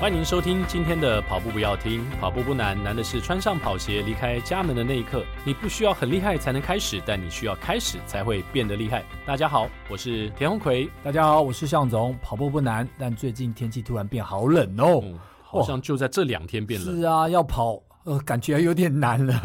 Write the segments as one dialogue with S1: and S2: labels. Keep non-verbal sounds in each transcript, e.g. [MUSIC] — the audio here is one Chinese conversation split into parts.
S1: 欢迎收听今天的跑步不要听，跑步不难，难的是穿上跑鞋离开家门的那一刻。你不需要很厉害才能开始，但你需要开始才会变得厉害。大家好，我是田红奎。
S2: 大家好，我是向总。跑步不难，但最近天气突然变好冷哦，
S1: 嗯、好像就在这两天变冷。
S2: 是啊，要跑。呃，感觉有点难了，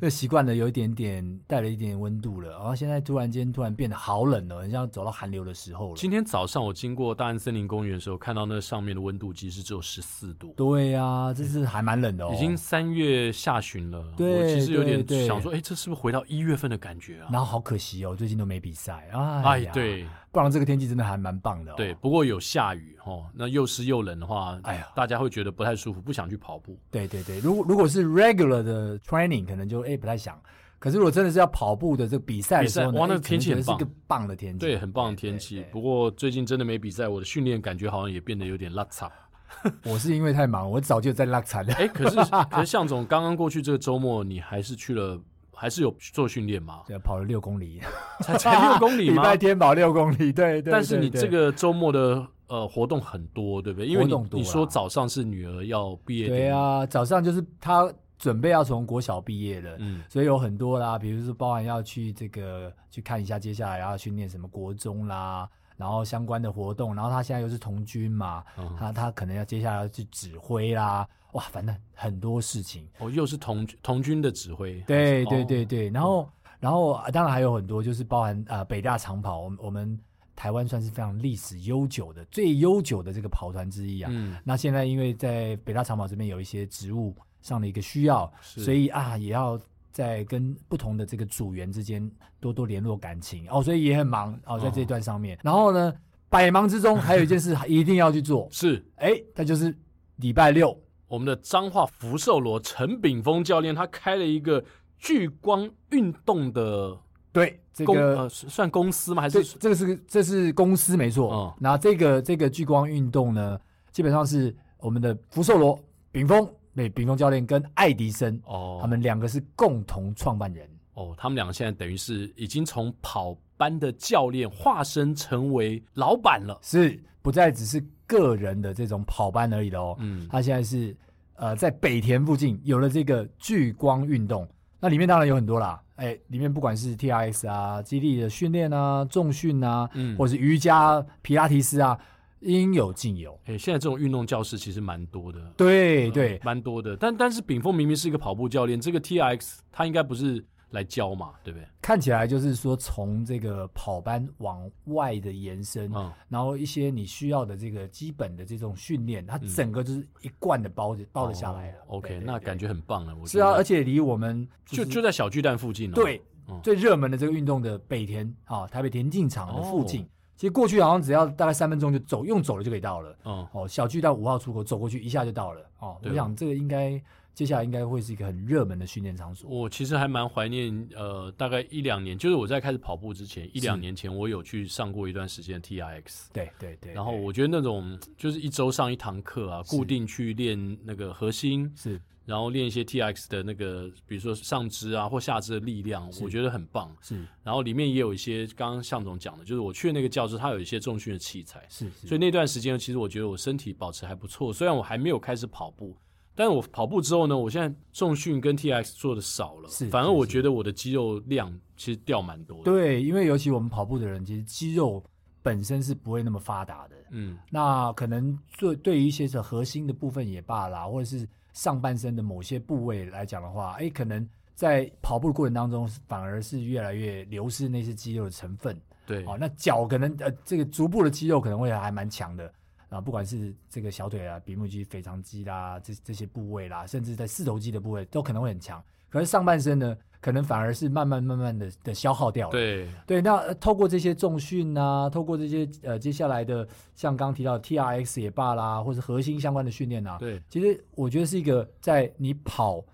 S2: 那、嗯、[LAUGHS] 习惯了有一点点带了一点温度了，然后现在突然间突然变得好冷了，很像走到寒流的时候了。
S1: 今天早上我经过大安森林公园的时候，看到那上面的温度其实只有十四度。
S2: 对呀、啊，这是还蛮冷的哦。
S1: 已经三月下旬了，
S2: 对，
S1: 我其实有点想说，哎，这是不是回到一月份的感觉啊？
S2: 然后好可惜哦，最近都没比赛啊。
S1: 哎，对。
S2: 不然这个天气真的还蛮棒的，哦。
S1: 对，不过有下雨哦，那又湿又冷的话，哎呀，大家会觉得不太舒服，不想去跑步。
S2: 对对对，如果如果是 regular 的 training，可能就哎不太想。可是如果真的是要跑步的这个比赛的时候，
S1: 哇，那个天气很棒，
S2: 是个棒的天气，
S1: 对，很棒的天气。不过最近真的没比赛，我的训练感觉好像也变得有点落差。[LAUGHS]
S2: 我是因为太忙，我早就在落差了。
S1: 哎，可是可是向总刚刚过去这个周末，你还是去了。还是有做训练嘛？
S2: 对，跑了六公里，
S1: 才才六公里吗？
S2: 礼拜天跑六公里，对对。
S1: 但是你这个周末的呃活动很多，对不对？因为你你说早上是女儿要毕业，
S2: 对啊，早上就是她准备要从国小毕业了，嗯，所以有很多啦，比如说包含要去这个去看一下接下来要去念什么国中啦。然后相关的活动，然后他现在又是童军嘛，嗯、他他可能要接下来要去指挥啦，哇，反正很多事情。
S1: 哦，又是童童军的指挥。
S2: 对对对对，然后、嗯、然后当然还有很多，就是包含啊、呃、北大长跑，我们我们台湾算是非常历史悠久的最悠久的这个跑团之一啊。嗯。那现在因为在北大长跑这边有一些职务上的一个需要，所以啊也要。在跟不同的这个组员之间多多联络感情哦，所以也很忙哦，在这一段上面。哦、然后呢，百忙之中还有一件事 [LAUGHS] 一定要去做，
S1: 是
S2: 哎，那就是礼拜六，
S1: 我们的彰化福寿螺陈炳峰教练他开了一个聚光运动的
S2: 对这个
S1: 呃算公司吗？还是
S2: 这个是这是公司没错。嗯，那这个这个聚光运动呢，基本上是我们的福寿螺炳峰。对，炳峰教练跟爱迪生哦，他们两个是共同创办人
S1: 哦。他们两个现在等于是已经从跑班的教练化身成为老板了，
S2: 是不再只是个人的这种跑班而已的哦。嗯，他现在是呃在北田附近有了这个聚光运动，那里面当然有很多啦，哎，里面不管是 TRX 啊、基地的训练啊、重训啊，嗯，或是瑜伽、皮拉提斯啊。应有尽有。
S1: 哎、欸，现在这种运动教室其实蛮多的。
S2: 对对，
S1: 蛮、呃、多的。但但是炳峰明明是一个跑步教练，这个 TRX 他应该不是来教嘛，对不对？
S2: 看起来就是说从这个跑班往外的延伸，嗯、然后一些你需要的这个基本的这种训练，它整个就是一贯的包着、嗯、包了下来了。
S1: 哦、OK，那感觉很棒了。我
S2: 是啊，而且离我们、
S1: 就是、就就在小巨蛋附近、哦。
S2: 对，嗯、最热门的这个运动的北田啊，台北田径场的附近。哦其实过去好像只要大概三分钟就走，用走了就可以到了。嗯，哦，小巨蛋五号出口走过去一下就到了。哦，我想这个应该接下来应该会是一个很热门的训练场所。
S1: 我其实还蛮怀念，呃，大概一两年，就是我在开始跑步之前一两年前，我有去上过一段时间 TRX。
S2: 对对对。
S1: 然后我觉得那种就是一周上一堂课啊，固定去练那个核心。是。然后练一些 TRX 的那个，比如说上肢啊或下肢的力量，我觉得很棒。是，然后里面也有一些刚刚向总讲的，就是我去的那个教室，它有一些重训的器材。是，是，所以那段时间其实我觉得我身体保持还不错。虽然我还没有开始跑步，但是我跑步之后呢，我现在重训跟 TRX 做的少了，是，反而我觉得我的肌肉量其实掉蛮多的。
S2: 对，因为尤其我们跑步的人，其实肌肉本身是不会那么发达的。嗯，那可能做对于一些核心的部分也罢啦，或者是。上半身的某些部位来讲的话，哎，可能在跑步的过程当中，反而是越来越流失那些肌肉的成分。对，哦，那脚可能呃，这个足部的肌肉可能会还蛮强的啊，不管是这个小腿啊、比目肌、腓肠肌啦，这这些部位啦，甚至在四头肌的部位都可能会很强。可是上半身呢，可能反而是慢慢慢慢的的消耗掉了。对对，那、呃、透过这些重训啊，透过这些呃接下来的像刚刚提到的 TRX 也罢啦，或是核心相关的训练啊，对，其实我觉得是一个在你跑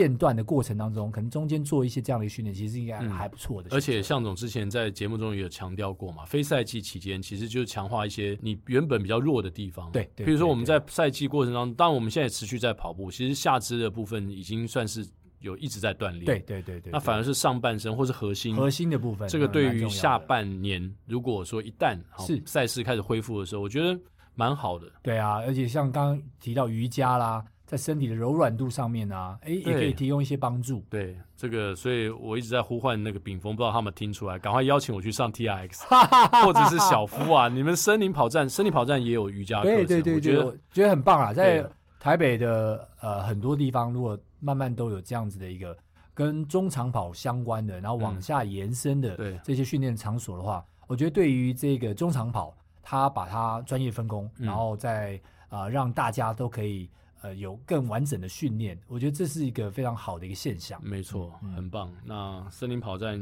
S2: 间断的过程当中，可能中间做一些这样的训练，其实应该还不错的、嗯。
S1: 而且向总之前在节目中也有强调过嘛，非赛季期间其实就是强化一些你原本比较弱的地方。对，对，比如说我们在赛季过程当中，当然我们现在持续在跑步，其实下肢的部分已经算是。有一直在锻炼，
S2: 对对对对，
S1: 那反而是上半身或是核心
S2: 核心的部分，
S1: 这个对于下半年，如果说一旦是赛事开始恢复的时候，我觉得蛮好的。
S2: 对啊，而且像刚刚提到瑜伽啦。在身体的柔软度上面啊，哎，也可以提供一些帮助。
S1: 对这个，所以我一直在呼唤那个炳峰，不知道他们听出来，赶快邀请我去上 TRX，[LAUGHS] 或者是小夫啊，你们森林跑站，森林跑站也有瑜伽课程，
S2: 对对对，我觉得觉得很棒啊。在台北的呃很多地方，如果慢慢都有这样子的一个跟中长跑相关的，然后往下延伸的这些训练场所的话，嗯、我觉得对于这个中长跑，他把它专业分工，嗯、然后再啊、呃、让大家都可以。呃，有更完整的训练，我觉得这是一个非常好的一个现象。
S1: 没错，嗯、很棒。那森林跑站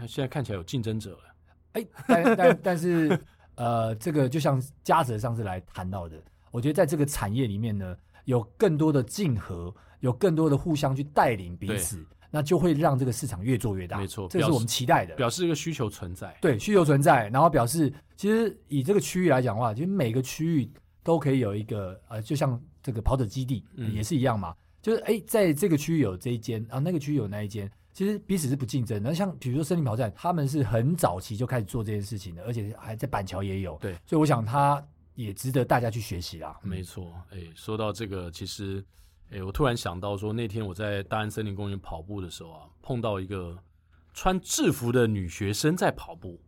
S1: 现在看起来有竞争者了，
S2: 哎、欸，但但但是，呃，这个就像嘉泽上次来谈到的，我觉得在这个产业里面呢，有更多的竞合，有更多的互相去带领彼此，那就会让这个市场越做越大。
S1: 没错，
S2: 这是我们期待的，
S1: 表示一个需求存在。
S2: 对，需求存在，然后表示其实以这个区域来讲的话，其实每个区域都可以有一个呃，就像。这个跑者基地也是一样嘛，嗯、就是哎，在这个区域有这一间，然后那个区域有那一间，其实彼此是不竞争的。那像比如说森林跑站，他们是很早期就开始做这件事情的，而且还在板桥也有。
S1: 对，
S2: 所以我想他也值得大家去学习啦。
S1: 没错，哎，说到这个，其实哎，我突然想到说，那天我在大安森林公园跑步的时候啊，碰到一个穿制服的女学生在跑步。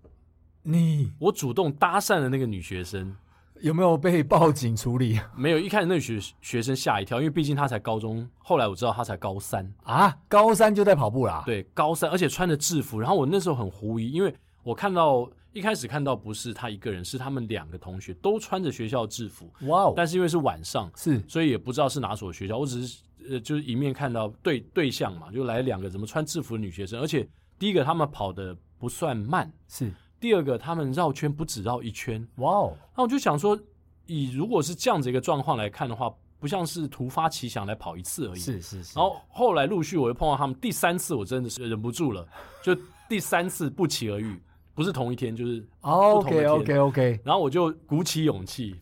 S2: 你，
S1: 我主动搭讪了那个女学生。
S2: 有没有被报警处理？
S1: 没有，一开始那个学学生吓一跳，因为毕竟他才高中。后来我知道他才高三
S2: 啊，高三就在跑步啦。
S1: 对，高三，而且穿着制服。然后我那时候很狐疑，因为我看到一开始看到不是他一个人，是他们两个同学都穿着学校制服。哇哦！但是因为是晚上，
S2: 是，
S1: 所以也不知道是哪所学校。我只是呃，就是一面看到对对象嘛，就来两个怎么穿制服的女学生，而且第一个他们跑的不算慢，
S2: 是。
S1: 第二个，他们绕圈不止绕一圈，哇哦！那我就想说，以如果是这样子一个状况来看的话，不像是突发奇想来跑一次而已。
S2: 是是是。
S1: 然后后来陆续我又碰到他们，第三次我真的是忍不住了，[LAUGHS] 就第三次不期而遇，不是同一天，就是不同的天。
S2: OK OK OK。
S1: 然后我就鼓起勇气，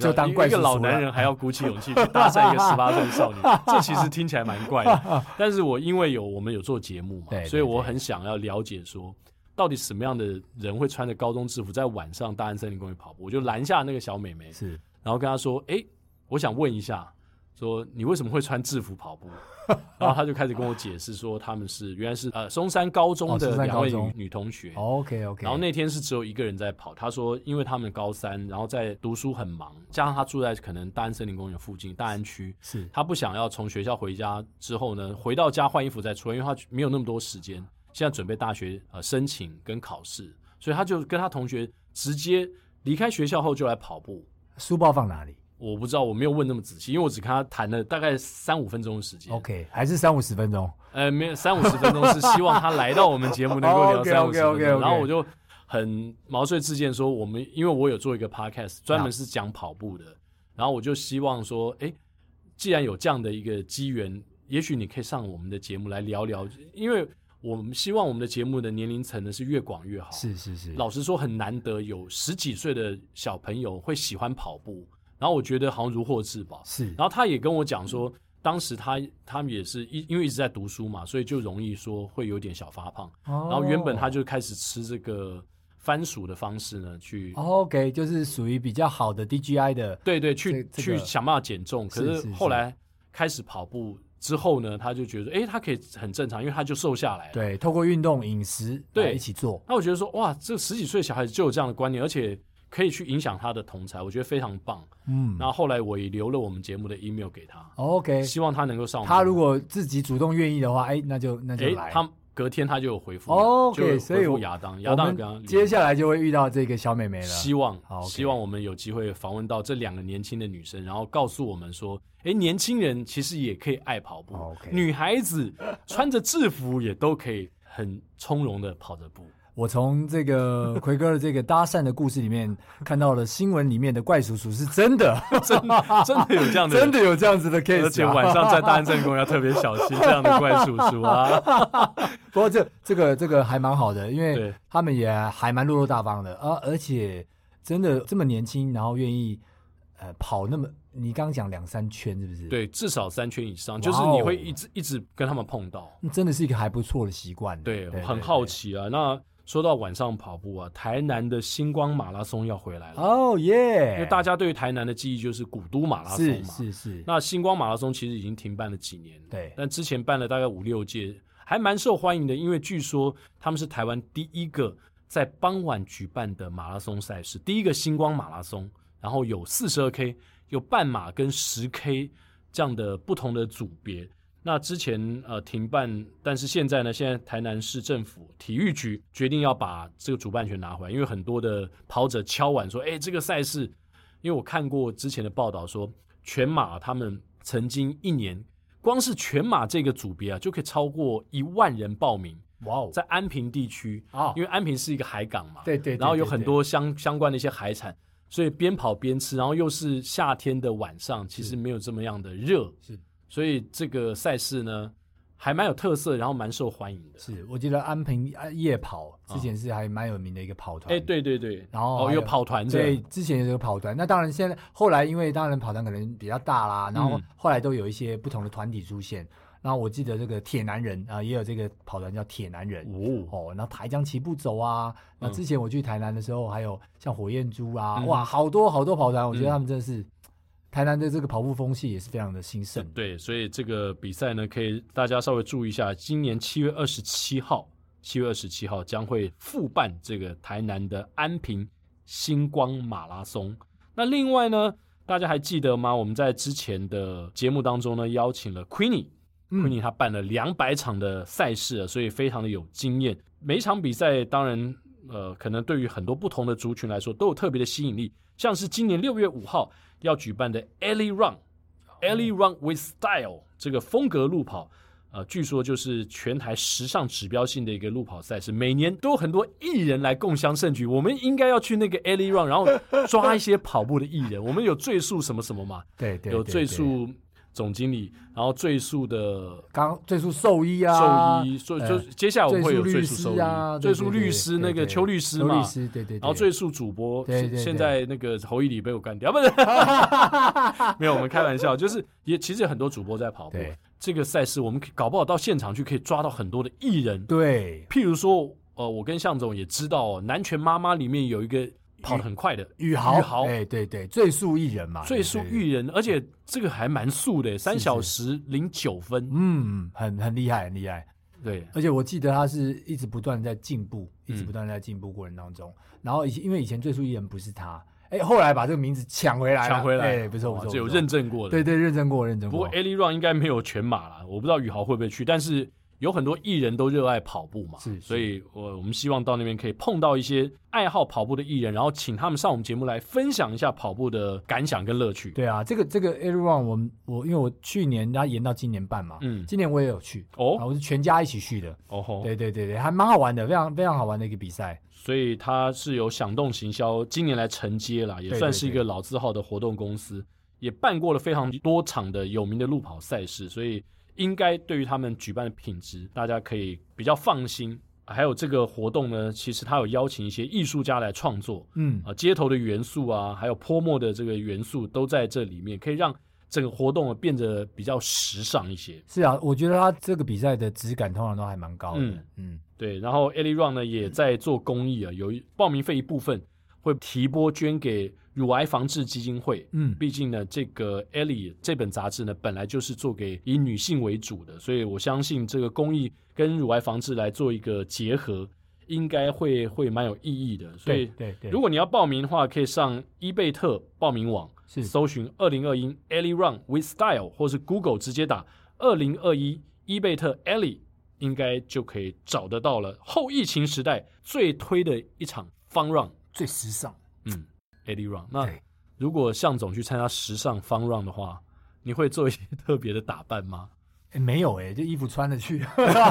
S2: 就当怪
S1: 一个老男人还要鼓起勇气 [LAUGHS] 去搭讪一个十八岁少女，[LAUGHS] 这其实听起来蛮怪的。但是我因为有我们有做节目嘛，所以我很想要了解说。到底什么样的人会穿着高中制服在晚上大安森林公园跑步？我就拦下那个小美眉，是，然后跟她说：“哎，我想问一下，说你为什么会穿制服跑步？” [LAUGHS] 然后她就开始跟我解释说，他们是原来是呃松山高中的两位女女同学。
S2: OK OK。
S1: 然后那天是只有一个人在跑。她说，因为他们高三，然后在读书很忙，加上她住在可能大安森林公园附近大安区，是她不想要从学校回家之后呢，回到家换衣服再出来，因为她没有那么多时间。现在准备大学呃申请跟考试，所以他就跟他同学直接离开学校后就来跑步。
S2: 书包放哪里？
S1: 我不知道，我没有问那么仔细，因为我只跟他谈了大概三五分钟的时间。
S2: OK，还是三五十分钟？
S1: 呃，没有三五十分钟，是希望他来到我们节目能够聊 [LAUGHS] 三五十分钟。
S2: okay, okay, okay, okay.
S1: 然后我就很毛遂自荐说，我们因为我有做一个 podcast，专门是讲跑步的，然后我就希望说，哎，既然有这样的一个机缘，也许你可以上我们的节目来聊聊，因为。我们希望我们的节目的年龄层呢是越广越好。
S2: 是是是。
S1: 老实说，很难得有十几岁的小朋友会喜欢跑步，然后我觉得好像如获至宝。
S2: 是。
S1: 然后他也跟我讲说，嗯、当时他他们也是一因为一直在读书嘛，所以就容易说会有点小发胖。哦。然后原本他就开始吃这个番薯的方式呢，去。
S2: OK，就是属于比较好的 DGI 的。
S1: 对对，去、这个、去想办法减重。可是后来开始跑步。之后呢，他就觉得，哎、欸，他可以很正常，因为他就瘦下来了。
S2: 对，透过运动、饮食，对，一起做。
S1: 那我觉得说，哇，这十几岁小孩子就有这样的观念，而且可以去影响他的同才，我觉得非常棒。嗯，那后来我也留了我们节目的 email 给他。
S2: OK，
S1: 希望他能够上。
S2: 他如果自己主动愿意的话，哎、欸，那就那就来。
S1: 欸隔天他就有回复
S2: ，OK，所以
S1: 亚当，亚当
S2: 接下来就会遇到这个小美眉了。
S1: 希望，希望我们有机会访问到这两个年轻的女生，然后告诉我们说，哎，年轻人其实也可以爱跑步，女孩子穿着制服也都可以很从容的跑着步。
S2: 我从这个 [LAUGHS] 奎哥的这个搭讪的故事里面看到了新闻里面的怪叔叔是真的，
S1: 真的真的有这样的，
S2: 真的有这样 [LAUGHS] 子的 case，
S1: 而且晚上在大安森林公园要特别小心这样的怪叔叔啊。[LAUGHS]
S2: 不过这这个这个还蛮好的，因为他们也还蛮落落大方的啊，而且真的这么年轻，然后愿意呃跑那么。你刚刚讲两三圈是不是？
S1: 对，至少三圈以上，就是你会一直一直跟他们碰到，
S2: 真的是一个还不错的习惯。
S1: 对，很好奇啊。那说到晚上跑步啊，台南的星光马拉松要回来了。
S2: 哦耶！
S1: 因为大家对于台南的记忆就是古都马拉松嘛。
S2: 是是是。
S1: 那星光马拉松其实已经停办了几年。
S2: 对。
S1: 但之前办了大概五六届，还蛮受欢迎的。因为据说他们是台湾第一个在傍晚举办的马拉松赛事，第一个星光马拉松。然后有四十二 K，有半马跟十 K 这样的不同的组别。那之前呃停办，但是现在呢，现在台南市政府体育局决定要把这个主办权拿回来，因为很多的跑者敲碗说，哎，这个赛事，因为我看过之前的报道说，全马他们曾经一年光是全马这个组别啊，就可以超过一万人报名。哇哦，在安平地区啊，因为安平是一个海港嘛，
S2: 对对，
S1: 然后有很多相相关的一些海产，所以边跑边吃，然后又是夏天的晚上，其实没有这么样的热，是。所以这个赛事呢，还蛮有特色，然后蛮受欢迎的。
S2: 是，我记得安平夜跑之前是还蛮有名的一个跑团。
S1: 哎、哦，对对对，
S2: 然后有，
S1: 有跑团。
S2: 对，之前有这个跑团。那当然，现在后来因为当然跑团可能比较大啦，然后后来都有一些不同的团体出现。嗯、然后我记得这个铁男人啊，也有这个跑团叫铁男人哦哦。然后台江齐步走啊，那之前我去台南的时候，还有像火焰猪啊，嗯、哇，好多好多跑团，我觉得他们真的是。嗯台南的这个跑步风气也是非常的兴盛，
S1: 对，所以这个比赛呢，可以大家稍微注意一下，今年七月二十七号，七月二十七号将会复办这个台南的安平星光马拉松。那另外呢，大家还记得吗？我们在之前的节目当中呢，邀请了 Queenie，Queenie、嗯、他办了两百场的赛事，所以非常的有经验。每一场比赛，当然，呃，可能对于很多不同的族群来说，都有特别的吸引力。像是今年六月五号。要举办的 Ellie Run，Ellie Run with Style 这个风格路跑，呃，据说就是全台时尚指标性的一个路跑赛事，每年都有很多艺人来共襄盛举。我们应该要去那个 Ellie Run，然后抓一些跑步的艺人。我们有最速什么什么嘛？[LAUGHS]
S2: 对对，
S1: 有最速。总经理，然后最速的
S2: 刚最速兽医啊，
S1: 兽医，所以就接下来我们会有最速兽医，最速律师那个邱律师嘛，
S2: 对对，
S1: 然后最速主播，现在那个侯一里被我干掉，不是，[LAUGHS] 没有，我们开玩笑，就是也其实有很多主播在跑步，这个赛事我们搞不好到现场去可以抓到很多的艺人，
S2: 对，
S1: 譬如说，呃，我跟向总也知道，南拳妈妈里面有一个。跑得很快的
S2: 宇豪，
S1: 宇豪，
S2: 哎，对对，最速一人嘛，
S1: 最速一人，而且这个还蛮速的，三小时零九分，
S2: 嗯，很很厉害，很厉害，
S1: 对，
S2: 而且我记得他是一直不断在进步，一直不断在进步过程当中，然后以前因为以前最速艺人不是他，哎，后来把这个名字抢回来，
S1: 抢回来，
S2: 哎，不错不错，
S1: 这有认证过的，
S2: 对对，认证过认证过。
S1: 不过 Ellie Run 应该没有全马了，我不知道宇豪会不会去，但是。有很多艺人都热爱跑步嘛，是，所以我我们希望到那边可以碰到一些爱好跑步的艺人，然后请他们上我们节目来分享一下跑步的感想跟乐趣。
S2: 对啊，这个这个 Run 我我因为我去年他延到今年办嘛，嗯，今年我也有去哦，我是全家一起去的哦吼，对对对对，还蛮好玩的，非常非常好玩的一个比赛。
S1: 所以他是由响动行销今年来承接了，也算是一个老字号的活动公司，对对对，也办过了非常多场的有名的路跑赛事，所以。应该对于他们举办的品质，大家可以比较放心。还有这个活动呢，其实他有邀请一些艺术家来创作，嗯啊，街头的元素啊，还有泼墨的这个元素都在这里面，可以让整个活动变得比较时尚一些。
S2: 是啊，我觉得他这个比赛的质感通常都还蛮高的。嗯，
S1: 嗯对。然后 Ellie Run 呢也在做公益啊，有报名费一部分会提拨捐给。乳癌防治基金会，嗯，毕竟呢，这个 Ellie 这本杂志呢，本来就是做给以女性为主的，所以我相信这个公益跟乳癌防治来做一个结合，应该会会蛮有意义的。所以，对对，如果你要报名的话，可以上伊贝特报名网，是搜寻二零二一 Ellie Run with Style，或是 Google 直接打二零二一伊贝特 Ellie，应该就可以找得到了。后疫情时代最推的一场 Fun Run，
S2: 最时尚，嗯。
S1: Ellie Run，那如果向总去参加时尚 Fun Run 的话，你会做一些特别的打扮吗？
S2: 哎，没有哎，就衣服穿着去，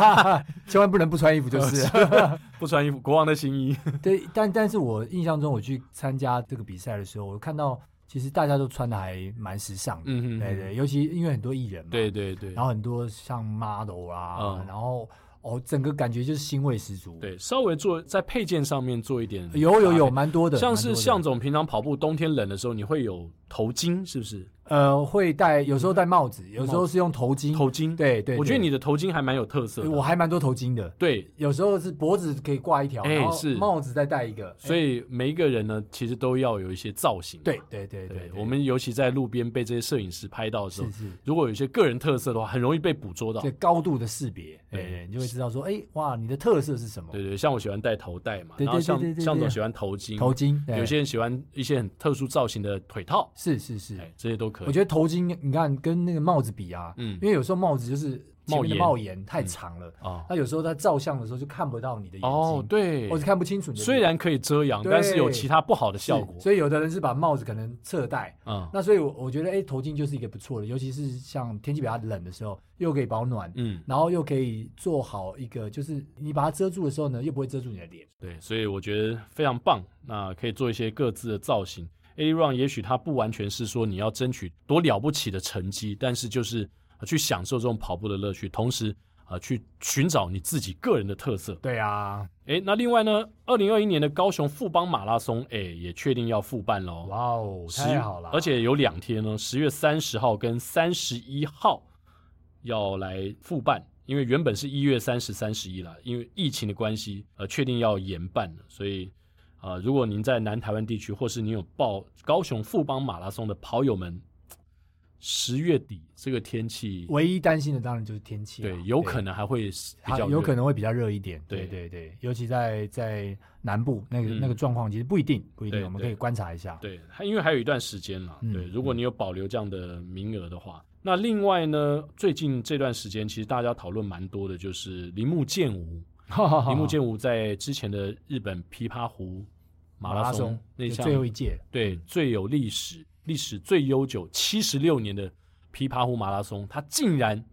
S2: [LAUGHS] 千万不能不穿衣服就是，[LAUGHS]
S1: 不穿衣服，国王的新衣。[LAUGHS]
S2: 对，但但是我印象中，我去参加这个比赛的时候，我看到其实大家都穿的还蛮时尚的，嗯嗯，对对，尤其因为很多艺人嘛，
S1: 对对对，
S2: 然后很多像 model 啊，然后。哦，整个感觉就是腥味十足。
S1: 对，稍微做在配件上面做一点，
S2: 有有有蛮多的。
S1: 像是向总平常跑步，冬天冷的时候，你会有头巾，是不是？
S2: 呃，会戴，有时候戴帽子，有时候是用头巾。
S1: 头巾，
S2: 对对。
S1: 我觉得你的头巾还蛮有特色的。
S2: 我还蛮多头巾的。
S1: 对，
S2: 有时候是脖子可以挂一条，哎是帽子再戴一个。
S1: 所以每一个人呢，其实都要有一些造型。
S2: 对对对对。
S1: 我们尤其在路边被这些摄影师拍到的时候，如果有一些个人特色的话，很容易被捕捉到。
S2: 对，高度的识别，哎，你就会知道说，哎，哇，你的特色是什么？
S1: 对对，像我喜欢戴头带嘛，然后像像总喜欢头巾，
S2: 头巾。
S1: 有些人喜欢一些很特殊造型的腿套，
S2: 是是是，
S1: 这些都可以。
S2: 我觉得头巾。你看，跟那个帽子比啊，嗯，因为有时候帽子就是前面的帽檐太长了啊，那有时候它照相的时候就看不到你的眼睛，哦，
S1: 对，
S2: 或者看不清楚。
S1: 虽然可以遮阳，但是有其他不好的效果。
S2: 所以有的人是把帽子可能侧戴，嗯，那所以我我觉得，哎，头巾就是一个不错的，尤其是像天气比较冷的时候，又可以保暖，嗯，然后又可以做好一个，就是你把它遮住的时候呢，又不会遮住你的脸。
S1: 对，所以我觉得非常棒。那可以做一些各自的造型。Eddie Run 也许它不完全是说你要争取多了不起的成绩，但是就是去享受这种跑步的乐趣，同时啊去寻找你自己个人的特色。
S2: 对啊，
S1: 诶，那另外呢，二零二一年的高雄富邦马拉松，诶，也确定要复办喽。
S2: 哇哦，太好了！
S1: 而且有两天呢，十月三十号跟三十一号要来复办，因为原本是一月三十、三十一了，因为疫情的关系，呃，确定要延办了，所以。啊、呃，如果您在南台湾地区，或是你有报高雄富邦马拉松的跑友们，十月底这个天气，
S2: 唯一担心的当然就是天气，
S1: 对，有可能还会比较
S2: 有可能会比较热一点，对对对，尤其在在南部那个、嗯、那个状况，其实不一定不一定，我们可以观察一下。
S1: 对，因为还有一段时间了，嗯、对，如果你有保留这样的名额的话，嗯、那另外呢，最近这段时间其实大家讨论蛮多的，就是铃木健吾。[LAUGHS] 铃木健吾在之前的日本琵琶湖马拉松那项
S2: 最后一届，
S1: 对，最有历史、历史最悠久七十六年的琵琶湖马拉松，他竟然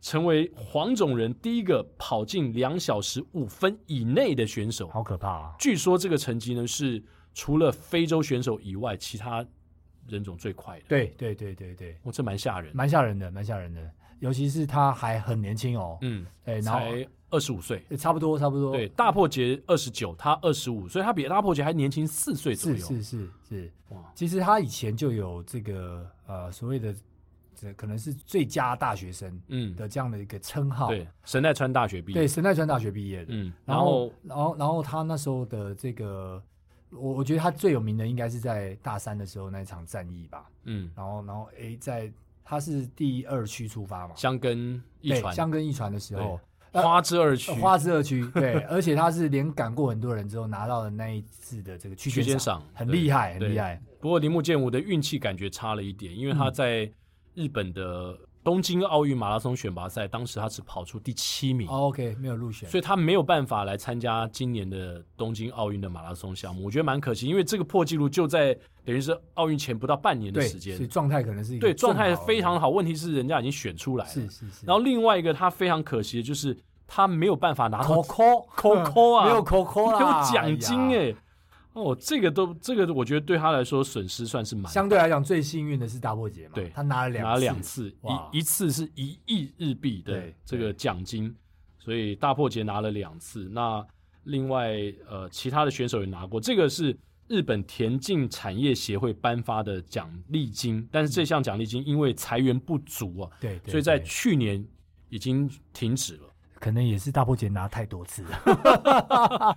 S1: 成为黄种人第一个跑进两小时五分以内的选手，
S2: 好可怕啊！
S1: 据说这个成绩呢是除了非洲选手以外，其他人种最快的。
S2: 对对对对对，
S1: 我这蛮吓人，
S2: 蛮吓人的，蛮吓人的，尤其是他还很年轻哦，
S1: 嗯，哎，然后。二十五岁，
S2: 差不多，差不多。
S1: 对，大破节二十九，他二十五，所以他比大破节还年轻四岁左右。
S2: 是是是是，哇！其实他以前就有这个呃所谓的这可能是最佳大学生嗯的这样的一个称号。
S1: 对，神奈川大学毕业。
S2: 对，神奈川大学毕业的。
S1: 嗯，
S2: 然后然后然后他那时候的这个，我我觉得他最有名的应该是在大三的时候那一场战役吧。嗯，然后然后诶，在他是第二区出发嘛，
S1: 箱根一传，
S2: 箱根一传的时候。
S1: 花之二区，
S2: 花之二区，对，而且他是连赶过很多人之后拿到了那一次的这个区间赏，很厉害，很厉害。
S1: 不过铃木健吾的运气感觉差了一点，因为他在日本的东京奥运马拉松选拔赛，当时他只跑出第七名
S2: ，OK，没有入选，
S1: 所以他没有办法来参加今年的东京奥运的马拉松项目。我觉得蛮可惜，因为这个破纪录就在等于是奥运前不到半年的时间，
S2: 所以状态可能是
S1: 对状态非常好。问题是人家已经选出来了，
S2: 是是是。
S1: 然后另外一个他非常可惜的就是。他没有办法拿到
S2: COCO
S1: COCO 啊，[LAUGHS]
S2: 没有 COCO 啦，[LAUGHS]
S1: 没有奖金哎、欸，哦，这个都这个，我觉得对他来说损失算是蛮。
S2: 相对来讲，最幸运的是大破节嘛，
S1: 对，
S2: 他拿了两
S1: 拿了两次，一一次是一亿日币的这个奖金，所以大破节拿了两次。那另外呃，其他的选手也拿过，这个是日本田径产业协会颁发的奖励金，但是这项奖励金因为财源不足啊，
S2: 对，
S1: 所以在去年已经停止了。
S2: 可能也是大破姐拿太多次。了，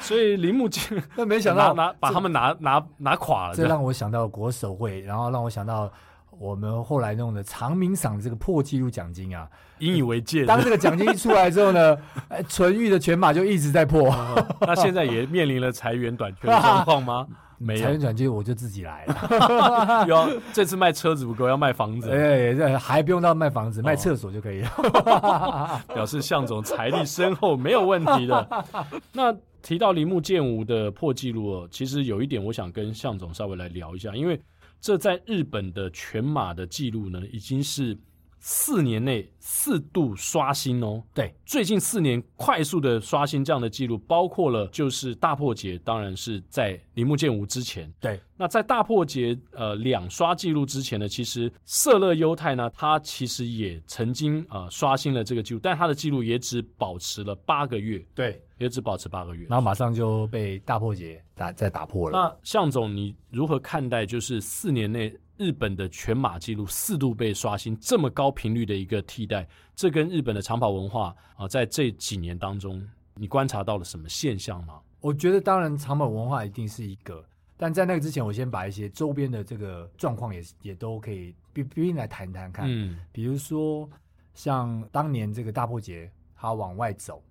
S1: 所以铃木君，
S2: 那没想到
S1: 拿把他们拿拿拿垮了，
S2: 这让我想到国手会，然后让我想到我们后来弄的长鸣赏这个破纪录奖金啊，
S1: 引以为戒。
S2: 当这个奖金一出来之后呢，[LAUGHS] 纯欲的全马就一直在破，
S1: 那现在也面临了裁员短缺的状况吗？[LAUGHS] 没有，
S2: 财源短缺我就自己来了。[LAUGHS]
S1: 要这次卖车子不够，要卖房子。
S2: 哎，这还不用到卖房子，卖厕所就可以了。
S1: 表示向总财力深厚，没有问题的。那提到铃木健吾的破纪录，其实有一点我想跟向总稍微来聊一下，因为这在日本的全马的记录呢，已经是。四年内四度刷新哦，
S2: 对，
S1: 最近四年快速的刷新这样的记录，包括了就是大破节，当然是在铃木健吾之前，
S2: 对。
S1: 那在大破节呃两刷记录之前呢，其实色勒优太呢，他其实也曾经呃刷新了这个记录，但他的记录也只保持了八个月，
S2: 对，
S1: 也只保持八个月，
S2: 然后马上就被大破解打再打破了。
S1: 那向总，你如何看待就是四年内？日本的全马纪录四度被刷新，这么高频率的一个替代，这跟日本的长跑文化啊，在这几年当中，你观察到了什么现象吗？
S2: 我觉得，当然长跑文化一定是一个，但在那个之前，我先把一些周边的这个状况也也都可以并并来谈谈看。嗯，比如说像当年这个大破节，他往外走，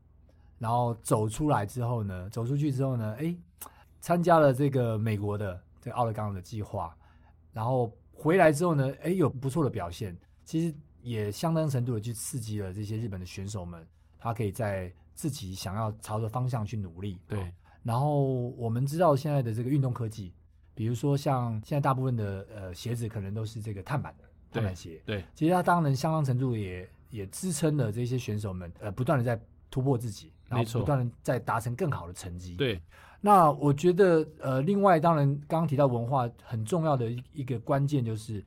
S2: 然后走出来之后呢，走出去之后呢，哎。参加了这个美国的这个奥勒冈的计划，然后回来之后呢，哎，有不错的表现，其实也相当程度的去刺激了这些日本的选手们，他可以在自己想要朝着方向去努力。
S1: 对，
S2: 然后我们知道现在的这个运动科技，比如说像现在大部分的呃鞋子可能都是这个碳板的碳板鞋，
S1: 对，
S2: 其实它当然相当程度也也支撑了这些选手们呃不断的在突破自己，然后不断的在达成更好的成绩。
S1: 对。
S2: 那我觉得，呃，另外当然刚刚提到文化很重要的一个关键就是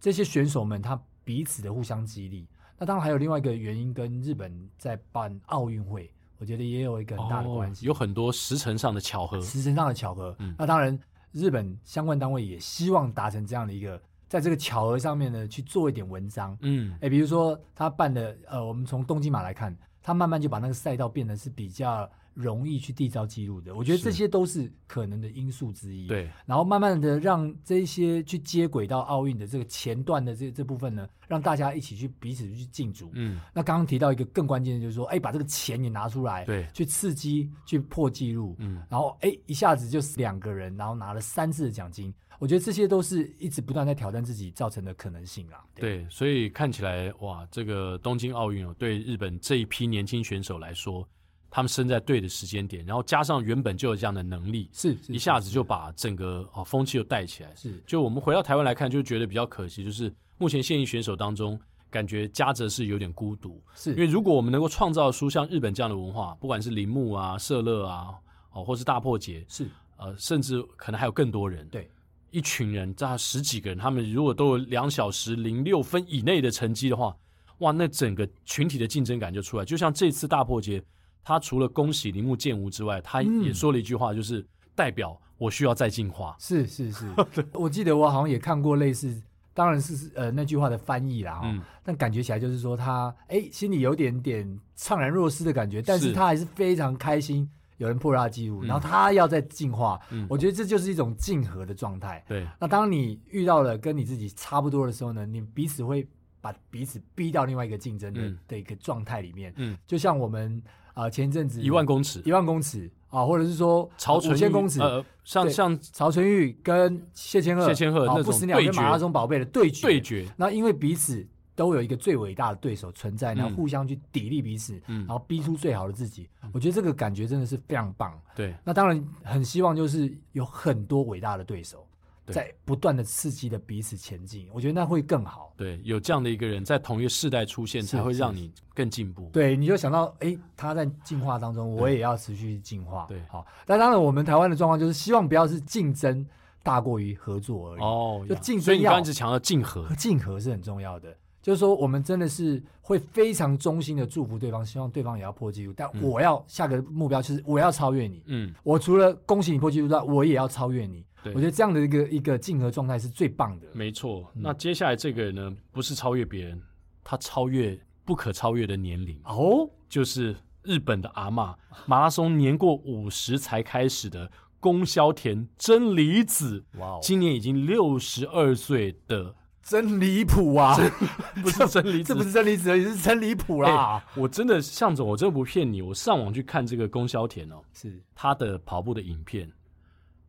S2: 这些选手们他彼此的互相激励。那当然还有另外一个原因，跟日本在办奥运会，我觉得也有一个很大的关系，
S1: 有很多时辰上的巧合，
S2: 时辰上的巧合。嗯，那当然日本相关单位也希望达成这样的一个，在这个巧合上面呢去做一点文章。嗯，哎，比如说他办的，呃，我们从东京马来看，他慢慢就把那个赛道变得是比较。容易去缔造记录的，我觉得这些都是可能的因素之一。
S1: 对，
S2: 然后慢慢的让这些去接轨到奥运的这个前段的这这部分呢，让大家一起去彼此去竞逐。嗯，那刚刚提到一个更关键的，就是说，哎，把这个钱也拿出来，
S1: 对，
S2: 去刺激，去破纪录。嗯，然后哎，一下子就是两个人，然后拿了三次的奖金。我觉得这些都是一直不断在挑战自己造成的可能性啦。
S1: 对，对，所以看起来哇，这个东京奥运哦，对日本这一批年轻选手来说。他们生在对的时间点，然后加上原本就有这样的能力，
S2: 是，
S1: 一下子就把整个啊风气又带起来。
S2: 是，
S1: 就我们回到台湾来看，就觉得比较可惜，就是目前现役选手当中，感觉嘉泽是有点孤独。
S2: 是，因
S1: 为如果我们能够创造出像日本这样的文化，不管是铃木啊、社乐啊，哦，或是大破节，
S2: 是，
S1: 呃，甚至可能还有更多人，
S2: 对，
S1: 一群人，这十几个人，他们如果都有两小时零六分以内的成绩的话，哇，那整个群体的竞争感就出来。就像这次大破节。他除了恭喜铃木健吾之外，他也说了一句话，就是代表我需要再进化。
S2: 是是是，[LAUGHS] 我记得我好像也看过类似，当然是呃那句话的翻译啦，嗯，但感觉起来就是说他哎心里有点点怅然若失的感觉，但是他还是非常开心有人破了他的记录，然后他要再进化。我觉得这就是一种竞合的状态。
S1: 对，
S2: 那当你遇到了跟你自己差不多的时候呢，你彼此会把彼此逼到另外一个竞争的的一个状态里面。嗯，就像我们。啊，前一阵子
S1: 一万公尺，
S2: 一万公尺啊，或者是说
S1: 曹纯
S2: 五千公尺，
S1: 呃，像像
S2: 曹纯玉跟谢千鹤，
S1: 谢千鹤那种
S2: 不死鸟跟马拉松宝贝的对决，
S1: 对决。
S2: 那因为彼此都有一个最伟大的对手存在，然后互相去砥砺彼此，嗯，然后逼出最好的自己。我觉得这个感觉真的是非常棒。
S1: 对，
S2: 那当然很希望就是有很多伟大的对手。在不断的刺激的彼此前进，我觉得那会更好。
S1: 对，有这样的一个人在同一个世代出现，才会让你更进步。
S2: 对，你就想到，哎，他在进化当中，我也要持续进化。
S1: 对，
S2: 好。但当然，我们台湾的状况就是希望不要是竞争大过于合作而已。
S1: 哦，
S2: 就竞争要，
S1: 所以你刚一直强调竞合，
S2: 竞合是很重要的。就是说，我们真的是会非常衷心的祝福对方，希望对方也要破纪录。但我要下个目标就是我要超越你。嗯，我除了恭喜你破纪录之外，我也要超越你。对，我觉得这样的一个一个竞合状态是最棒的。
S1: 没错，那接下来这个人呢，不是超越别人，他超越不可超越的年龄
S2: 哦，
S1: 就是日本的阿嬷，马拉松年过五十才开始的宫萧田真理子，哇，今年已经六十二岁的
S2: 真离谱啊！[LAUGHS]
S1: 不是真离子，
S2: 这不是真离子而已，是真离谱啦！
S1: 我真的向总，我真的不骗你，我上网去看这个宫萧田哦，
S2: 是
S1: 他的跑步的影片，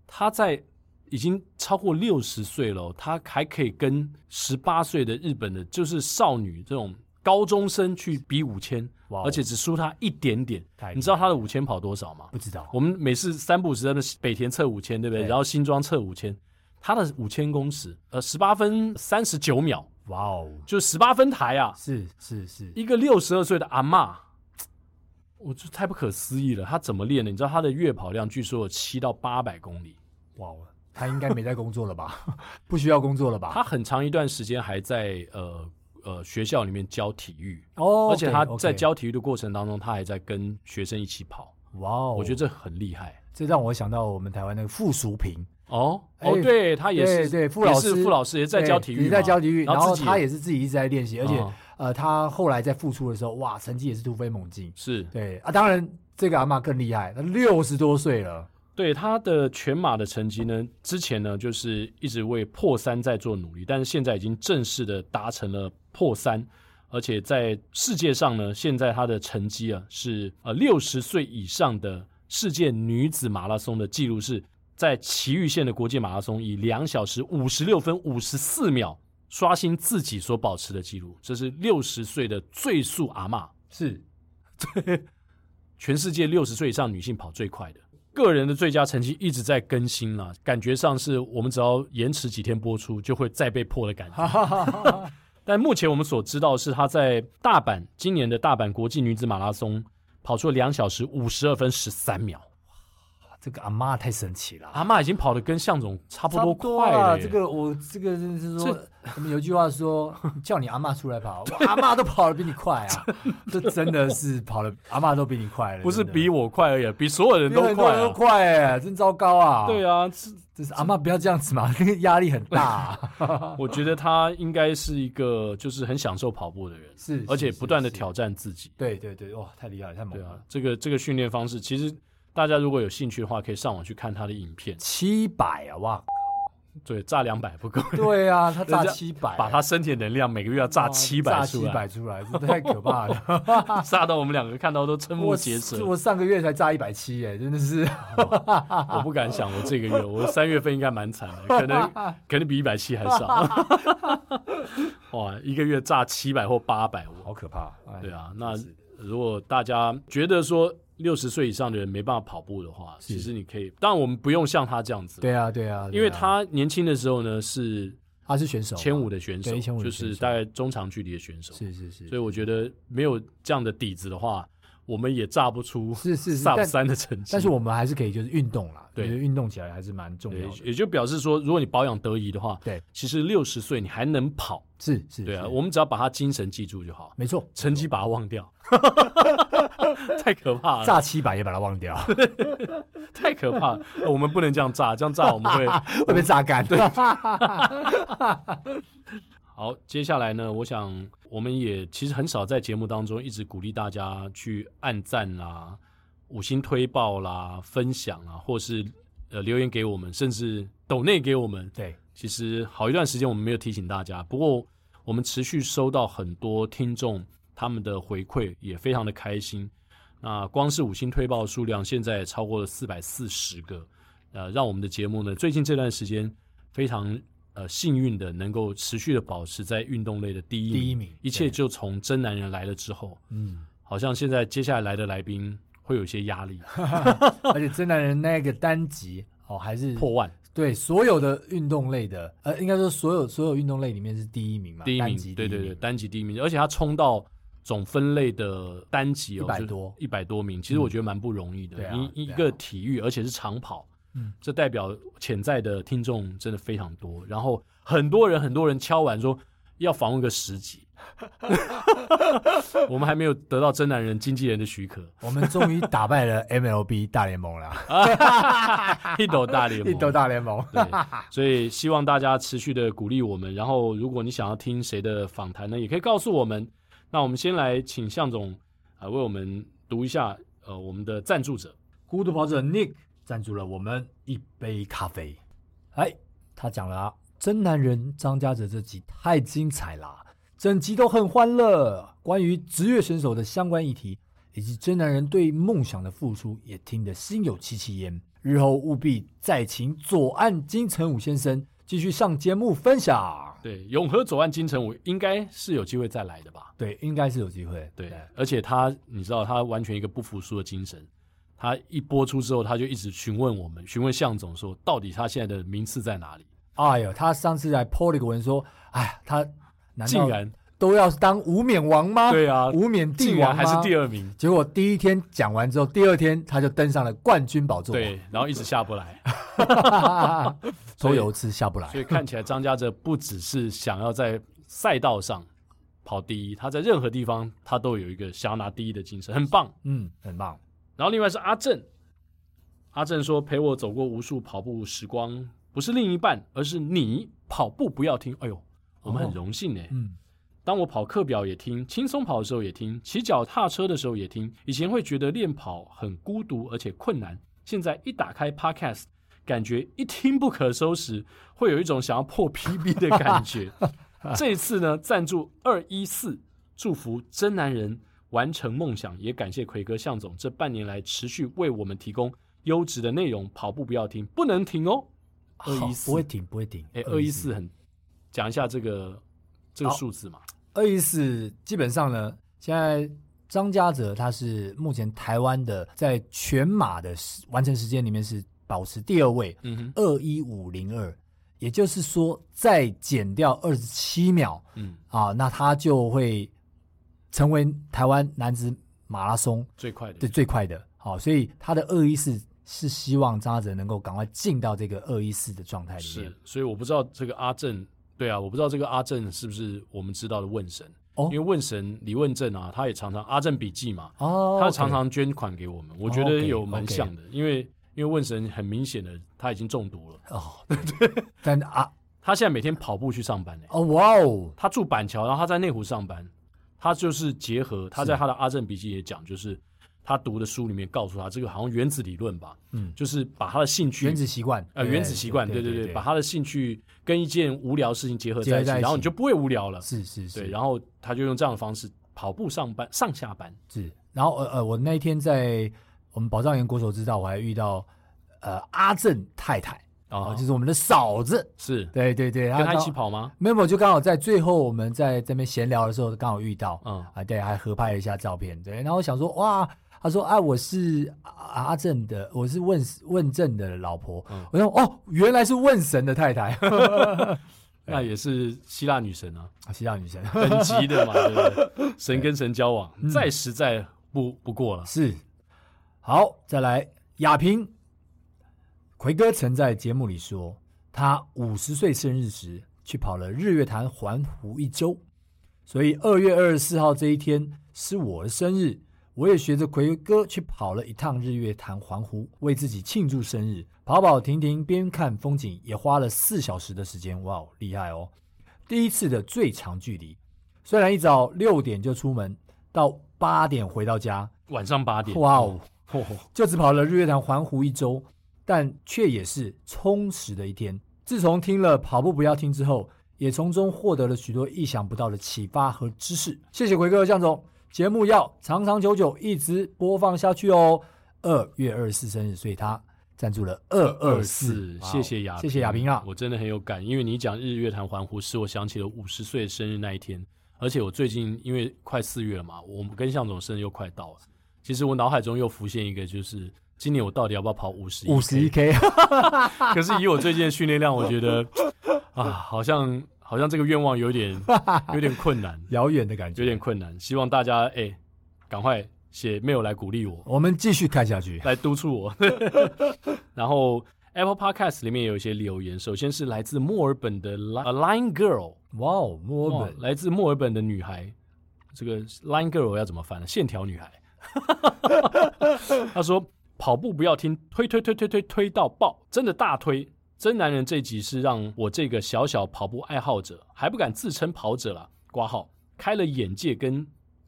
S1: 他在。已经超过六十岁了，他还可以跟十八岁的日本的，就是少女这种高中生去比五千，而且只输他一点点。你知道他的五千跑多少吗？
S2: 不知道。
S1: 我们每次三不五时在那北田测五千，对不对？然后新庄测五千，他的五千公尺，呃，十八分三十九秒。哇哦，就十八分台啊！
S2: 是是是，
S1: 一个六十二岁的阿嬷，我就太不可思议了。他怎么练的？你知道他的月跑量据说有七到八百公里。
S2: 哇哦。他应该没在工作了吧？[LAUGHS] 不需要工作了吧？
S1: 他很长一段时间还在呃呃学校里面教体育
S2: 哦，
S1: 而且他在教体育的过程当中，他还在跟学生一起跑。
S2: 哇哦，
S1: 我觉得这很厉害。
S2: 这让我想到我们台湾那个傅淑萍
S1: 哦哦，对他也是
S2: 对傅老师，
S1: 傅老师也在教体育，
S2: 也在教体育，然后他也是自己一直在练习，而且呃，他后来在复出的时候，哇，成绩也是突飞猛进。
S1: 是
S2: 对啊，当然这个阿嬷更厉害，他六十多岁了。
S1: 对他的全马的成绩呢，之前呢就是一直为破三在做努力，但是现在已经正式的达成了破三，而且在世界上呢，现在他的成绩啊是呃六十岁以上的世界女子马拉松的记录是在埼玉县的国际马拉松以两小时五十六分五十四秒刷新自己所保持的记录，这是六十岁的最速阿嬷，
S2: 是
S1: 对 [LAUGHS] 全世界六十岁以上女性跑最快的。个人的最佳成绩一直在更新了，感觉上是我们只要延迟几天播出，就会再被破的感觉。[LAUGHS] 但目前我们所知道是，她在大阪今年的大阪国际女子马拉松跑出了两小时五十二分十三秒。
S2: 这个阿妈太神奇了，
S1: 阿妈已经跑得跟向总差不多快了。
S2: 这个我这个就是说，我们有句话说，[LAUGHS] 叫你阿妈出来跑，阿妈都跑得比你快啊！[LAUGHS] 这真的是跑得阿妈都比你快了，
S1: 不是比我快而已，比所有人都快，
S2: 都快哎，真糟糕啊！
S1: 对啊，
S2: 这是阿妈不要这样子嘛，那 [LAUGHS] 个压力很大。
S1: 我觉得他应该是一个就是很享受跑步的人，
S2: 是，
S1: 而且不断的挑战自己。
S2: 对对对，哇，太厉害，太猛了！
S1: 这个这个训练方式其实。大家如果有兴趣的话，可以上网去看他的影片。
S2: 七百啊，哇！
S1: 对，炸两百不够。
S2: 对啊，他炸七百，
S1: 把他身体的能量每个月要炸七百出来，
S2: 七百出来，这太可怕了，[LAUGHS]
S1: 炸到我们两个看到都瞠目结舌。
S2: 我上个月才炸一百七，哎，真的是，
S1: 我不敢想，我这个月，我三月份应该蛮惨的，可能 [LAUGHS] 可能比一百七还少。[LAUGHS] 哇，一个月炸七百或八百，
S2: 好可怕。
S1: 对啊，那如果大家觉得说。六十岁以上的人没办法跑步的话，其实你可以。当然，我们不用像他这样子。
S2: 对啊，对啊，
S1: 因为他年轻的时候呢，是
S2: 他是选手，
S1: 千五的选手，就是大概中长距离的选手。
S2: 是是是。
S1: 所以我觉得没有这样的底子的话，我们也炸不出
S2: 是是 [LAUGHS]
S1: sub 三的成绩。
S2: 但是我们还是可以就是运动啦，对，运动起来还是蛮重要的。
S1: 也就表示说，如果你保养得宜的话，
S2: 对，
S1: 其实六十岁你还能跑，
S2: 是是。
S1: 对啊，我们只要把他精神记住就好。
S2: 没错，
S1: 成绩把它忘掉。[LAUGHS] 太可怕了！
S2: 炸七百也把它忘掉，[LAUGHS]
S1: 太可怕了！我们不能这样炸，这样炸我们会
S2: 会被榨干。对，
S1: 好，接下来呢，我想我们也其实很少在节目当中一直鼓励大家去按赞啦、五星推报啦、分享啊，或是呃留言给我们，甚至抖内给我们。
S2: 对，
S1: 其实好一段时间我们没有提醒大家，不过我们持续收到很多听众。他们的回馈也非常的开心，那光是五星推报数量现在也超过了四百四十个，呃，让我们的节目呢最近这段时间非常呃幸运的能够持续的保持在运动类的第一名，
S2: 第一名，
S1: 一切就从真男人来了之后，嗯，好像现在接下来来的来宾会有一些压力，[LAUGHS]
S2: 而且真男人那个单集哦还是
S1: 破万，
S2: 对，所有的运动类的，呃，应该说所有所有运动类里面是第一名嘛，
S1: 第一名，对对对，单集第一名，而且他冲到。总分类的单集哦，一百多一百多名，其实我觉得蛮不容易的。一、嗯、一个体育，而且是长跑，嗯，这代表潜在的听众真的非常多。然后很多人很多人敲完说要访问个十集，[LAUGHS] 我们还没有得到真男人经纪人的许可。
S2: 我们终于打败了 MLB 大联盟了，[LAUGHS]
S1: 一斗大联盟，
S2: 一斗大联盟。
S1: 对，所以希望大家持续的鼓励我们。然后如果你想要听谁的访谈呢，也可以告诉我们。那我们先来请向总啊、呃，为我们读一下呃我们的赞助者，
S2: 孤独跑者 Nick 赞助了我们一杯咖啡。哎，他讲了啊，真男人张家泽这集太精彩啦，整集都很欢乐，关于职业选手的相关议题以及真男人对梦想的付出，也听得心有戚戚焉。日后务必再请左岸金城武先生继续上节目分享。
S1: 对，永和左岸金城武应该是有机会再来的吧？
S2: 对，应该是有机会。
S1: 对，对，而且他，你知道，他完全一个不服输的精神。他一播出之后，他就一直询问我们，询问向总说，到底他现在的名次在哪里？
S2: 哎呦，他上次来 po 了一个文说，哎，他
S1: 竟然
S2: 都要当无冕王吗？
S1: 对啊，
S2: 无冕帝王
S1: 还是第二名？
S2: 结果第一天讲完之后，第二天他就登上了冠军宝座。
S1: 对，然后一直下不来。
S2: 都有一次下不来，
S1: 所以看起来张家泽不只是想要在赛道上跑第一，他在任何地方他都有一个想要拿第一的精神，很棒，
S2: 嗯，很棒。
S1: 然后另外是阿正，阿正说：“陪我走过无数跑步时光，不是另一半，而是你。跑步不要听。”哎呦，我们很荣幸呢。嗯，当我跑课表也听，轻松跑的时候也听，骑脚踏车的时候也听。以前会觉得练跑很孤独而且困难，现在一打开 Podcast，感觉一听不可收拾，会有一种想要破 PB 的感觉。[LAUGHS] 这一次呢，赞助二一四，祝福真男人完成梦想，也感谢奎哥向总这半年来持续为我们提供优质的内容。跑步不要停，不能停哦。二一四
S2: 不会停，不会停。
S1: 哎，二一四很讲一下这个这个数字嘛。
S2: 二一四基本上呢，现在张家泽他是目前台湾的在全马的完成时间里面是保持第二位，嗯哼，二一五零二。也就是说，再减掉二十七秒，嗯啊，那他就会成为台湾男子马拉松
S1: 最快的，
S2: 对，最快的。好，所以他的二一四是希望张家泽能够赶快进到这个二一四的状态里面。
S1: 是，所以我不知道这个阿正，对啊，我不知道这个阿正是不是我们知道的问神。哦？因为问神李问正啊，他也常常阿正笔记嘛，哦，他常常捐款给我们，我觉得有蛮像的，因为。因为问神很明显的他已经中毒了。哦，[LAUGHS] 对，
S2: 但啊，
S1: 他现在每天跑步去上班呢。
S2: 哦哇哦，
S1: 他住板桥，然后他在内湖上班，他就是结合他在他的阿正笔记也讲，就是他读的书里面告诉他这个好像原子理论吧，嗯，就是把他的兴趣
S2: 原子习惯。
S1: 呃原子习惯对对对，把他的兴趣跟一件无聊事情结合在一起，然后你就不会无聊了，
S2: 是是是，
S1: 对，然后他就用这样的方式跑步上班上下班。
S2: 是，然后呃呃我那一天在。我们宝藏岩国手之道，我还遇到呃阿正太太啊，就是我们的嫂子，
S1: 是。
S2: 对对对，
S1: 跟他一起跑吗？
S2: 没有，就刚好在最后我们在这边闲聊的时候刚好遇到，嗯。啊，对，还合拍了一下照片，对，然后我想说哇，他说啊，我是阿正的，我是问问正的老婆，嗯、我说哦，原来是问神的太太，[LAUGHS]
S1: 那也是希腊女神啊，
S2: 希腊女神。
S1: 等级的嘛，[LAUGHS] 对不对？神跟神交往，嗯、再实在不不过了，
S2: 是。好，再来亚平，魁哥曾在节目里说，他五十岁生日时去跑了日月潭环湖一周，所以二月二十四号这一天是我的生日，我也学着奎哥去跑了一趟日月潭环湖，为自己庆祝生日。跑跑停停，边看风景，也花了四小时的时间，哇，厉害哦！第一次的最长距离，虽然一早六点就出门，到八点回到家，
S1: 晚上八点，
S2: 哇哦！就只跑了日月潭环湖一周，但却也是充实的一天。自从听了跑步不要听之后，也从中获得了许多意想不到的启发和知识。谢谢奎哥和象总，节目要长长久久一直播放下去哦。二月二十四生日，所以他赞助了二二四。
S1: 谢谢亚，
S2: 谢谢亚平啊，
S1: 我真的很有感，因为你讲日月潭环湖，使我想起了五十岁生日那一天。而且我最近因为快四月了嘛，我们跟向总生日又快到了。其实我脑海中又浮现一个，就是今年我到底要不要跑五十
S2: 五十一 K？[LAUGHS]
S1: 可是以我最近的训练量，我觉得啊，好像好像这个愿望有点 [LAUGHS] 有点困难，
S2: 遥远的感觉，
S1: 有点困难。希望大家哎，赶快写 mail 来鼓励我，
S2: 我们继续看下去，
S1: 来督促我。[LAUGHS] 然后 Apple Podcast 里面有一些留言，首先是来自墨尔本的 Line Girl，
S2: 哇哦，墨尔本，
S1: 来自墨尔本的女孩，这个 Line Girl 要怎么翻呢？线条女孩。她说：“跑步不要听，推推推推推推到爆，真的大推！真男人这集是让我这个小小跑步爱好者还不敢自称跑者了，挂号开了眼界跟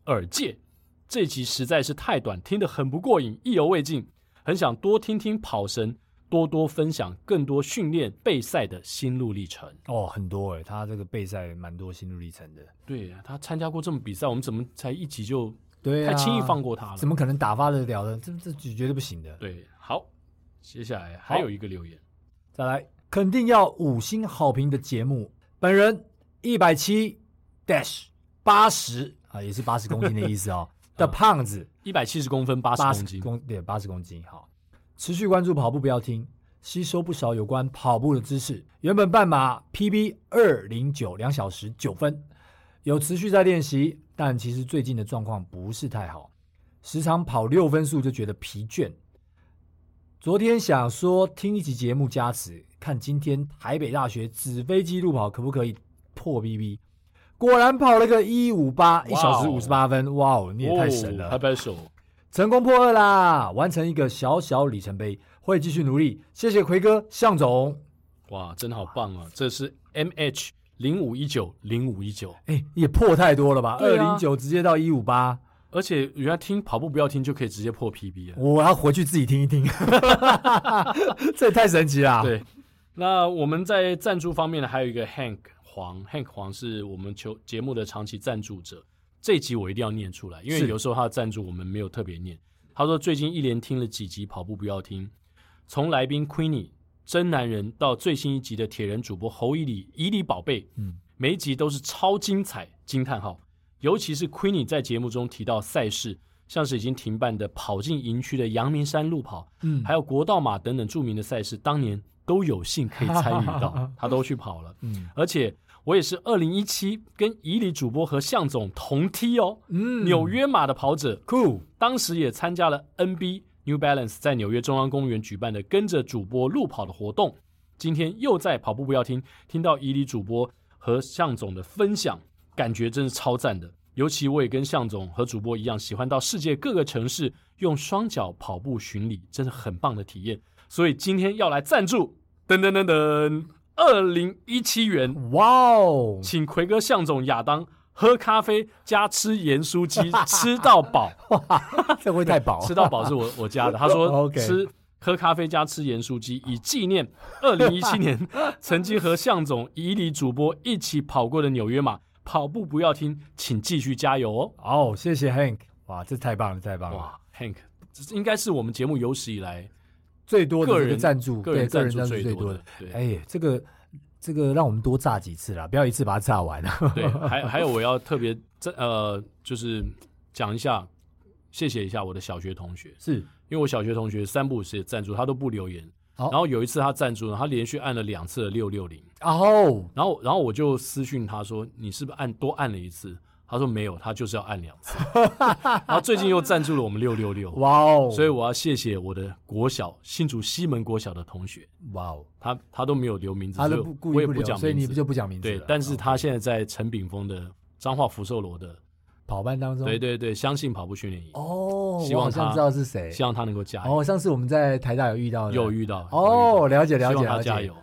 S1: 耳界。这集实在是太短，听得很不过瘾，意犹未尽，很想多听听跑神多多分享更多训练备赛的心路历程。
S2: 哦，很多诶，他这个备赛蛮多心路历程的。
S1: 对啊，他参加过这么比赛，我们怎么才一集就？”
S2: 对、啊，
S1: 太轻易放过他了，
S2: 怎么可能打发得了呢？这这绝对不行的。
S1: 对，好，接下来还有一个留言，
S2: 再来，肯定要五星好评的节目。本人一百七 dash 八十啊，也是八十公斤的意思哦。[LAUGHS] 的胖子，
S1: 一百七十公分，八十公斤，
S2: 公对，八十公斤。好，持续关注跑步不要听，吸收不少有关跑步的知识。原本半马 PB 二零九两小时九分，有持续在练习。但其实最近的状况不是太好，时常跑六分速就觉得疲倦。昨天想说听一集节目加持，看今天台北大学纸飞机路跑可不可以破 B B 果然跑了个一五八，一小时五十八分，哇哦，你也太神了！
S1: 拍拍手。
S2: 成功破二啦，完成一个小小里程碑，会继续努力。谢谢奎哥、向总，
S1: 哇，真好棒啊！这是 M H 零五一九零五一九，
S2: 哎，也破太多了吧？二零九直接到一五八，
S1: 而且原来听跑步不要听就可以直接破 P B 了。
S2: 我要回去自己听一听，[LAUGHS] 这也太神奇了。
S1: 对，那我们在赞助方面呢，还有一个 Hank 黄，Hank 黄是我们球节目的长期赞助者。这一集我一定要念出来，因为有时候他的赞助我们没有特别念。他说最近一连听了几集跑步不要听，从来宾 Queenie 真男人到最新一集的铁人主播侯以里以里宝贝，嗯，每一集都是超精彩惊叹号！尤其是 Queenie 在节目中提到赛事，像是已经停办的跑进营区的阳明山路跑，嗯，还有国道马等等著名的赛事，当年都有幸可以参与到，[LAUGHS] 他都去跑了，嗯，而且。我也是二零一七跟以里主播和向总同梯哦，嗯，纽约马的跑者
S2: ，Cool，，
S1: 当时也参加了 NB New Balance 在纽约中央公园举办的跟着主播路跑的活动。今天又在跑步不要听，听到以里主播和向总的分享，感觉真是超赞的。尤其我也跟向总和主播一样，喜欢到世界各个城市用双脚跑步巡礼，真是很棒的体验。所以今天要来赞助，噔噔噔噔。二零一七元，
S2: 哇哦！
S1: 请奎哥、向总、亚当喝咖啡加吃盐酥鸡，[LAUGHS] 吃到饱。
S2: 这会太饱？
S1: 吃到饱是我我家的。他说 [LAUGHS] 吃喝咖啡加吃盐酥鸡，以纪念二零一七年 [LAUGHS] 曾经和向总、以里主播一起跑过的纽约马。跑步不要听，请继续加油哦！
S2: 哦，谢谢 Hank，哇，这太棒了，太棒了！
S1: 哇，Hank，这应该是我们节目有史以来。
S2: 最多的个人赞助，
S1: 个人赞助
S2: 最多
S1: 的。
S2: 哎，这个这个让我们多炸几次啦，不要一次把它炸完。
S1: 对，[LAUGHS] 还还有我要特别呃，就是讲一下，谢谢一下我的小学同学，
S2: 是
S1: 因为我小学同学三不五时也赞助，他都不留言。然后有一次他赞助，他连续按了两次的六六零。
S2: 哦，
S1: 然后然后我就私讯他说，你是不是按多按了一次？他说没有，他就是要按两次。然后最近又赞助了我们六六六，
S2: 哇哦！
S1: 所以我要谢谢我的国小新竹西门国小的同学，
S2: 哇哦！
S1: 他他都没有留名字，
S2: 他都不故意不讲，所以你就不讲名字。
S1: 对，但是他现在在陈炳峰的彰化福寿螺的
S2: 跑班当中，
S1: 对对对，相信跑步训练营
S2: 哦，
S1: 希望他
S2: 知道是谁，
S1: 希望他能够加油。
S2: 哦，上次我们在台大有遇到，
S1: 有遇到
S2: 哦，了解了解，
S1: 希望他加油。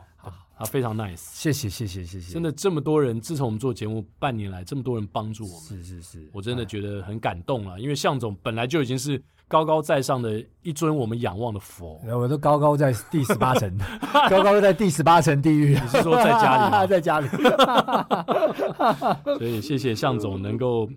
S1: 啊，非常 nice，
S2: 谢谢谢谢谢谢，
S1: 真的这么多人，自从我们做节目半年来，这么多人帮助我们，
S2: 是是是，
S1: 我真的觉得很感动了。因为向总本来就已经是高高在上的一尊我们仰望的佛，
S2: 我都高高在第十八层，[LAUGHS] 高高在第十八层地狱。
S1: 你是说在家里吗？[LAUGHS]
S2: 在家里。[LAUGHS]
S1: 所以谢谢向总能够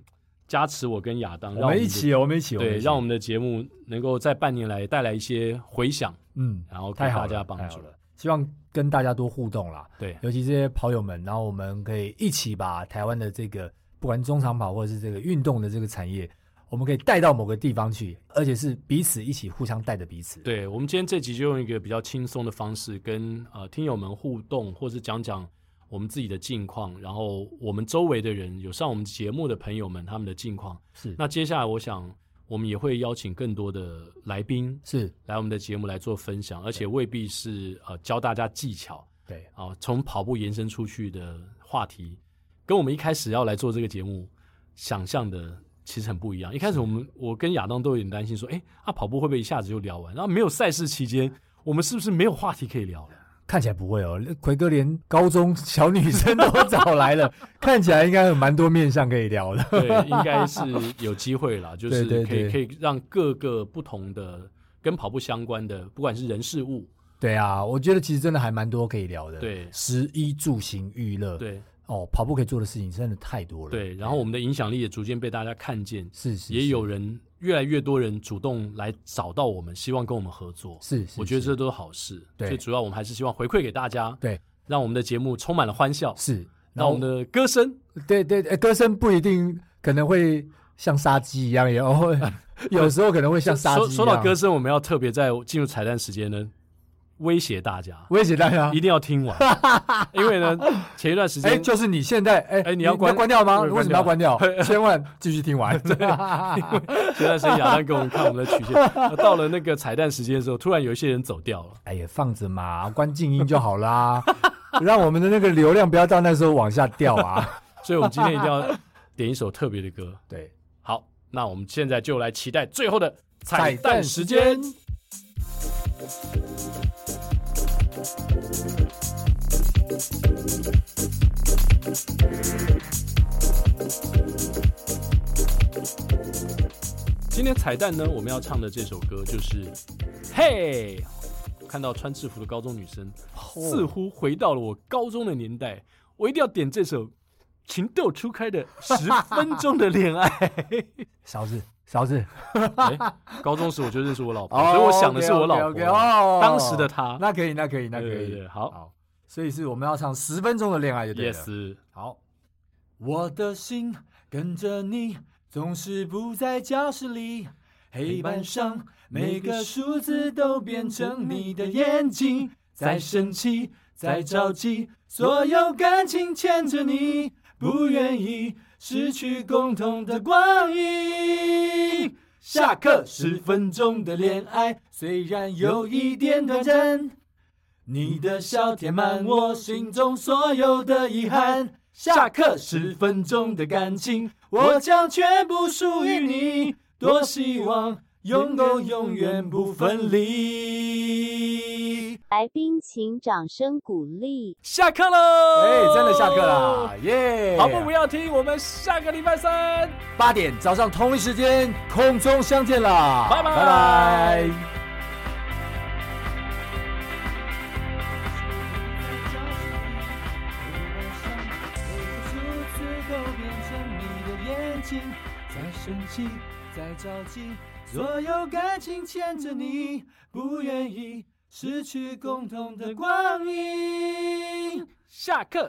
S1: 加持我跟亚当，
S2: 我们一起，我们一起，
S1: 对，让我们的节目能够在半年来带来一些回响，嗯，然后给大家帮助。
S2: 希望跟大家多互动啦，
S1: 对，
S2: 尤其这些跑友们，然后我们可以一起把台湾的这个不管中长跑或者是这个运动的这个产业，我们可以带到某个地方去，而且是彼此一起互相带着彼此。
S1: 对，我们今天这集就用一个比较轻松的方式跟呃听友们互动，或是讲讲我们自己的近况，然后我们周围的人有上我们节目的朋友们他们的近况。
S2: 是，
S1: 那接下来我想。我们也会邀请更多的来宾，
S2: 是
S1: 来我们的节目来做分享，而且未必是呃教大家技巧，
S2: 对
S1: 啊，从跑步延伸出去的话题，跟我们一开始要来做这个节目想象的其实很不一样。一开始我们我跟亚当都有点担心说，哎，啊跑步会不会一下子就聊完？然后没有赛事期间，我们是不是没有话题可以聊了？
S2: 看起来不会哦，奎哥连高中小女生都找来了，[LAUGHS] 看起来应该有蛮多面向可以聊的。
S1: 对，应该是有机会啦，[LAUGHS] 就是可以可以让各个不同的跟跑步相关的，不管是人事物。
S2: 对啊，我觉得其实真的还蛮多可以聊的。
S1: 对，
S2: 食衣住行娱乐。
S1: 对。
S2: 哦，跑步可以做的事情真的太多了。
S1: 对，然后我们的影响力也逐渐被大家看见，
S2: 是是，
S1: 也有人越来越多人主动来找到我们，希望跟我们合作。
S2: 是，
S1: 我觉得这都是好事。对，最主要我们还是希望回馈给大家，
S2: 对，
S1: 让我们的节目充满了欢笑。
S2: 是，
S1: 让我们的歌声，
S2: 对对，歌声不一定可能会像杀鸡一样，也会有时候可能会像杀鸡。
S1: 说说到歌声，我们要特别在进入彩蛋时间呢。威胁大家，
S2: 威胁大家
S1: 一定要听完，[LAUGHS] 因为呢，前一段时间，
S2: 哎，就是你现在，哎哎，你要关关掉吗？为什么要关掉？[LAUGHS] 千万继续听完。[LAUGHS] 对，
S1: 前段时间亚当给我们看我们的曲线，到了那个彩蛋时间的时候，突然有一些人走掉了。
S2: 哎呀，放着嘛，关静音就好啦，让我们的那个流量不要到那时候往下掉啊。
S1: 所以我们今天一定要点一首特别的歌。
S2: 对，
S1: 好，那我们现在就来期待最后的彩蛋时间。今天彩蛋呢，我们要唱的这首歌就是《嘿》。看到穿制服的高中女生，似乎回到了我高中的年代。我一定要点这首情窦初开的十分钟的恋爱。[LAUGHS]
S2: 勺子，勺子。[LAUGHS]
S1: 欸，高中时我就认识我老婆，所以我想的是我老婆，当时的她。
S2: 那可以，那可以，那可以。
S1: 对对对，好，
S2: 好。所以是我们要唱十分钟的恋爱，就对了。
S1: Yes。
S2: 好。我的心跟着你，总是不在教室里。黑板上每个数字都变成你的眼睛，在生气，在着急，所有感情牵着你，不愿意失去共同的光阴。下课十分钟的恋爱，虽然有一点短暂，你的笑填满我心中所有的遗憾。下课十分钟的感情，我将全部属于你。多希望永远永远不分离。
S3: 来宾请掌声鼓励。
S1: 下课喽！
S2: 哎，真的下课啦！耶！
S1: 好不不要听，我们下个礼拜三
S2: 八点早上同一时间空中相见啦！
S1: 拜拜拜拜。
S2: 在着急，所有感情牵着你，不愿意失去共同的光阴。
S1: 下课。